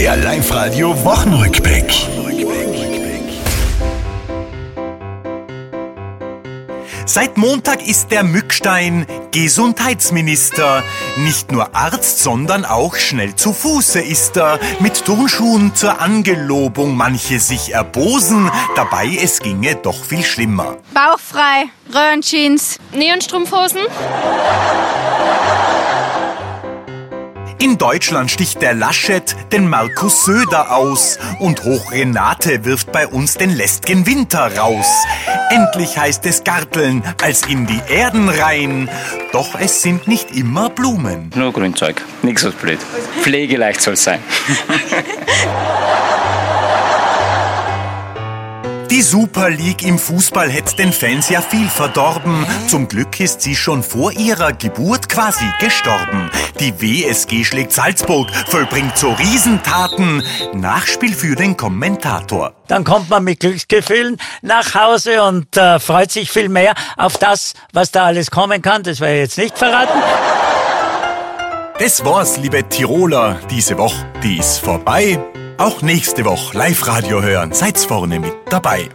Der Live-Radio Wochenrückblick. Seit Montag ist der Mückstein Gesundheitsminister. Nicht nur Arzt, sondern auch schnell zu Fuße ist er. Mit Turnschuhen zur Angelobung manche sich erbosen. Dabei es ginge doch viel schlimmer. Bauchfrei, Röhrenjeans, Neonstrumpfhosen? In Deutschland sticht der Laschet den Markus Söder aus und Hoch Renate wirft bei uns den lästgen Winter raus. Endlich heißt es Garteln als in die Erden rein. Doch es sind nicht immer Blumen. Nur Grünzeug, nichts so blöd. Pflegeleicht soll es sein. Die Super League im Fußball hätte den Fans ja viel verdorben. Zum Glück ist sie schon vor ihrer Geburt quasi gestorben. Die WSG schlägt Salzburg, vollbringt so Riesentaten. Nachspiel für den Kommentator. Dann kommt man mit Glücksgefühlen nach Hause und äh, freut sich viel mehr auf das, was da alles kommen kann. Das werde ich jetzt nicht verraten. Das war's, liebe Tiroler. Diese Woche, die ist vorbei. Auch nächste Woche Live-Radio hören. Seid's vorne mit dabei.